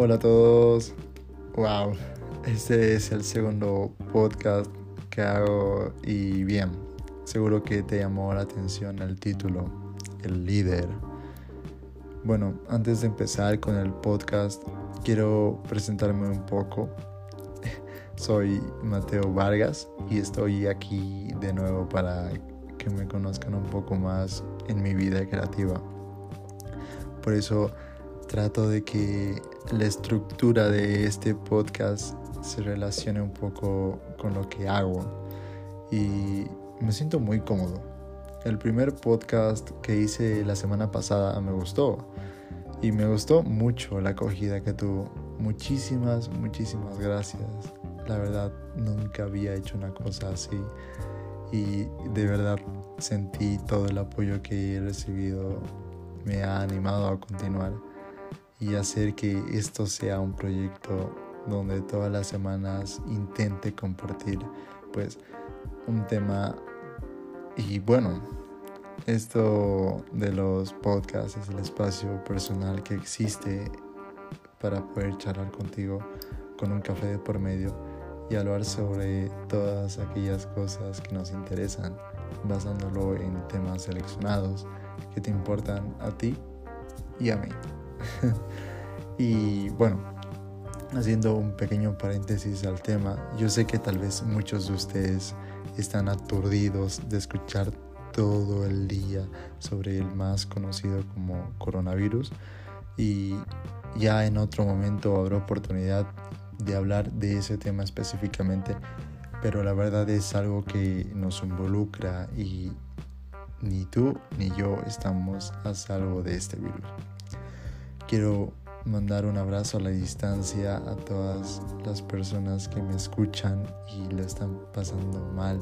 Hola a todos. Wow, este es el segundo podcast que hago y bien, seguro que te llamó la atención el título, el líder. Bueno, antes de empezar con el podcast, quiero presentarme un poco. Soy Mateo Vargas y estoy aquí de nuevo para que me conozcan un poco más en mi vida creativa. Por eso trato de que la estructura de este podcast se relacione un poco con lo que hago y me siento muy cómodo. El primer podcast que hice la semana pasada me gustó y me gustó mucho la acogida que tuvo. Muchísimas, muchísimas gracias. La verdad, nunca había hecho una cosa así y de verdad sentí todo el apoyo que he recibido. Me ha animado a continuar y hacer que esto sea un proyecto donde todas las semanas intente compartir pues un tema y bueno esto de los podcasts es el espacio personal que existe para poder charlar contigo con un café de por medio y hablar sobre todas aquellas cosas que nos interesan basándolo en temas seleccionados que te importan a ti y a mí. y bueno, haciendo un pequeño paréntesis al tema, yo sé que tal vez muchos de ustedes están aturdidos de escuchar todo el día sobre el más conocido como coronavirus y ya en otro momento habrá oportunidad de hablar de ese tema específicamente, pero la verdad es algo que nos involucra y ni tú ni yo estamos a salvo de este virus. Quiero mandar un abrazo a la distancia a todas las personas que me escuchan y lo están pasando mal,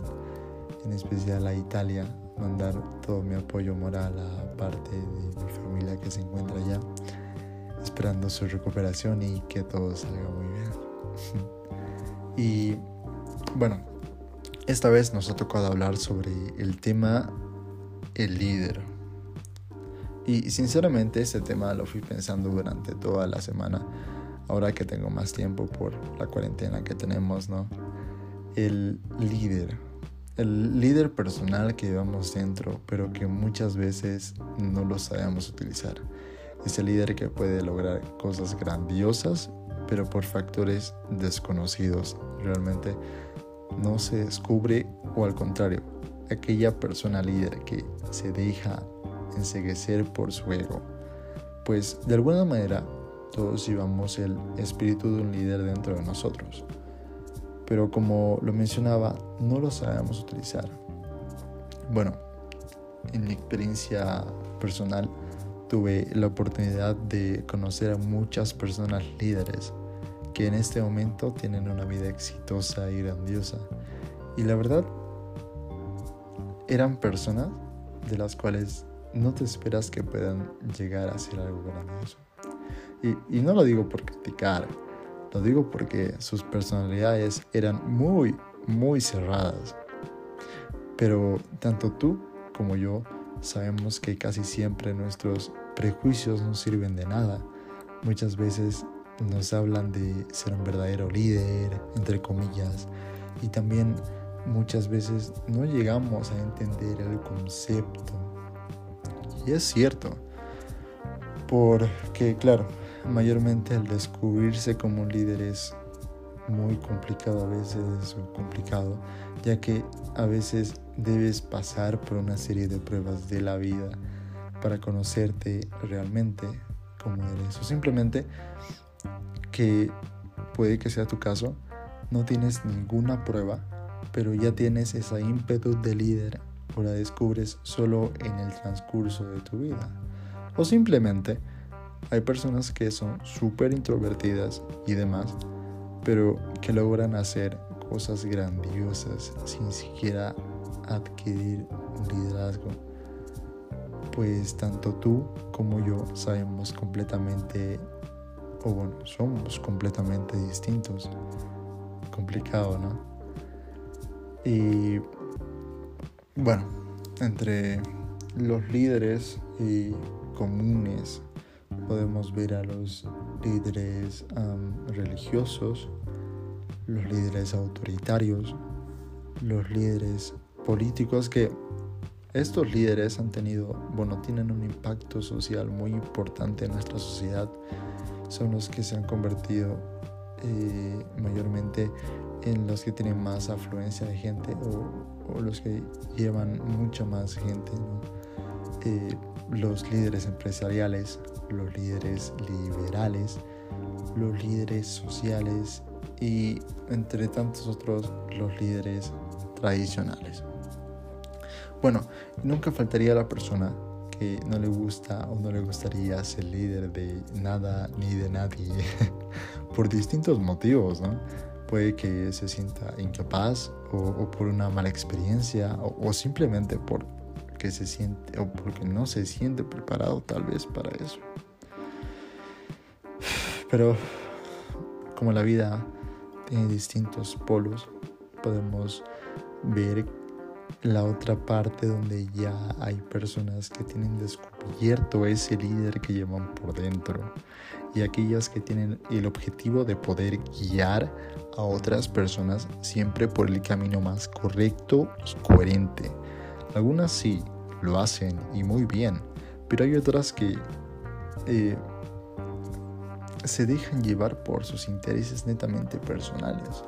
en especial a Italia. Mandar todo mi apoyo moral a parte de mi familia que se encuentra allá, esperando su recuperación y que todo salga muy bien. y bueno, esta vez nos ha tocado hablar sobre el tema el líder. Y sinceramente ese tema lo fui pensando durante toda la semana, ahora que tengo más tiempo por la cuarentena que tenemos, ¿no? El líder, el líder personal que llevamos dentro, pero que muchas veces no lo sabemos utilizar. Es el líder que puede lograr cosas grandiosas, pero por factores desconocidos. Realmente no se descubre o al contrario, aquella persona líder que se deja enseguecer por su ego, pues de alguna manera todos llevamos el espíritu de un líder dentro de nosotros, pero como lo mencionaba, no lo sabemos utilizar. Bueno, en mi experiencia personal tuve la oportunidad de conocer a muchas personas líderes que en este momento tienen una vida exitosa y grandiosa. Y la verdad, eran personas de las cuales no te esperas que puedan llegar a ser algo grandioso. Y, y no lo digo por criticar, lo digo porque sus personalidades eran muy, muy cerradas. Pero tanto tú como yo sabemos que casi siempre nuestros prejuicios no sirven de nada. Muchas veces nos hablan de ser un verdadero líder, entre comillas, y también muchas veces no llegamos a entender el concepto y es cierto, porque claro, mayormente el descubrirse como líder es muy complicado a veces o complicado, ya que a veces debes pasar por una serie de pruebas de la vida para conocerte realmente como eres o simplemente que puede que sea tu caso, no tienes ninguna prueba, pero ya tienes esa ímpetu de líder o la descubres solo en el transcurso de tu vida. O simplemente hay personas que son súper introvertidas y demás, pero que logran hacer cosas grandiosas sin siquiera adquirir un liderazgo. Pues tanto tú como yo sabemos completamente, o bueno, somos completamente distintos. Complicado, ¿no? Y bueno, entre los líderes y comunes podemos ver a los líderes religiosos, los líderes autoritarios, los líderes políticos que estos líderes han tenido, bueno, tienen un impacto social muy importante en nuestra sociedad. Son los que se han convertido eh, mayormente en los que tienen más afluencia de gente o, los que llevan mucha más gente. Eh, los líderes empresariales, los líderes liberales, los líderes sociales y entre tantos otros los líderes tradicionales. Bueno, nunca faltaría la persona que no le gusta o no le gustaría ser líder de nada ni de nadie por distintos motivos, ¿no? Puede que se sienta incapaz o, por una mala experiencia o, o simplemente porque se siente o porque no se siente preparado tal vez para eso. Pero como la vida tiene distintos polos, podemos ver la otra parte donde ya hay personas que tienen descubierto ese líder que llevan por dentro y aquellas que tienen el objetivo de poder guiar a otras personas siempre por el camino más correcto y coherente. Algunas sí lo hacen y muy bien, pero hay otras que eh, se dejan llevar por sus intereses netamente personales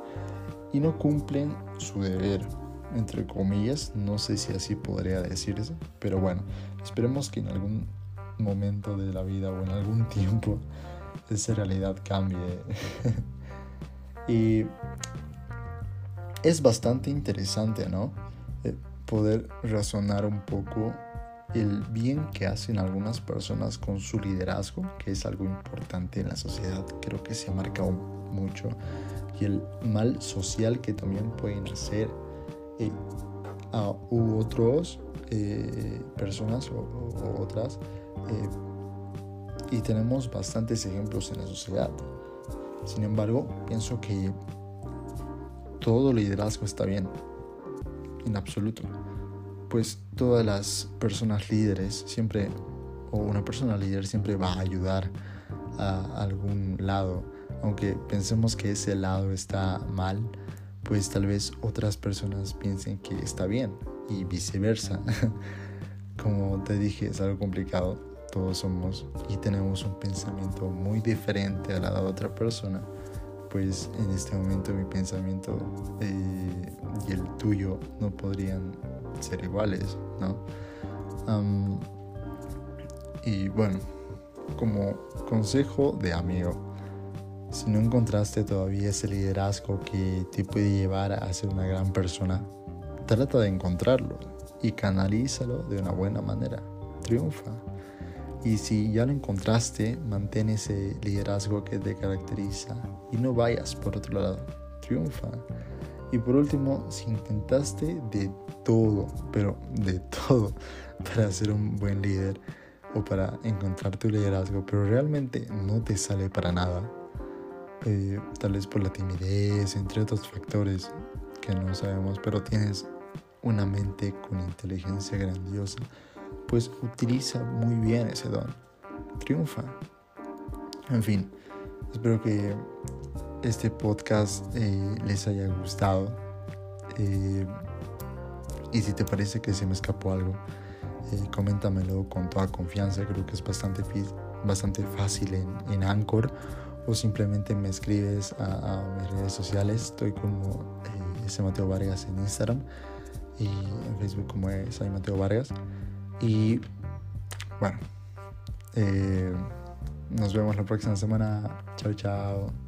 y no cumplen su deber entre comillas, no sé si así podría decirse, pero bueno, esperemos que en algún momento de la vida o en algún tiempo esa realidad cambie. y es bastante interesante, ¿no? Eh, poder razonar un poco el bien que hacen algunas personas con su liderazgo, que es algo importante en la sociedad, creo que se ha marcado mucho, y el mal social que también pueden hacer u otros eh, personas o, otras eh, y tenemos bastantes ejemplos en la sociedad. Sin embargo, pienso que todo liderazgo está bien, en absoluto, pues todas las personas líderes siempre, o una persona líder siempre va a ayudar a algún lado, aunque pensemos que ese lado está mal, pues tal vez otras personas piensen que está bien y viceversa. Como te dije, es algo complicado. Todos somos y tenemos un pensamiento muy diferente a la de otra persona. Pues en este momento mi pensamiento eh, y el tuyo no podrían ser iguales, ¿no? y bueno, como consejo de amigo, si no encontraste todavía ese liderazgo que te puede llevar a ser una gran persona, trata de encontrarlo y canalízalo de una buena manera. Triunfa. Y si ya lo encontraste, mantén ese liderazgo que te caracteriza y no vayas por otro lado. Triunfa. Y por último, si intentaste de todo, pero de todo, para ser un buen líder o para encontrar tu liderazgo, pero realmente no te sale para nada, eh, tal vez por la timidez, entre otros factores que no sabemos, pero tienes una mente con inteligencia grandiosa, pues utiliza muy bien ese don. Triunfa. En fin, espero que este podcast eh, les haya gustado. Eh, y si te parece que se me escapó algo, coméntamelo con toda confianza. Creo que es bastante, bastante fácil en, en Anchor o simplemente me escribes a, mis redes sociales. Estoy como eh, Mateo Vargas en Instagram y en Facebook como soy Mateo Vargas. Y bueno, eh, nos vemos la próxima semana. Chao, chao.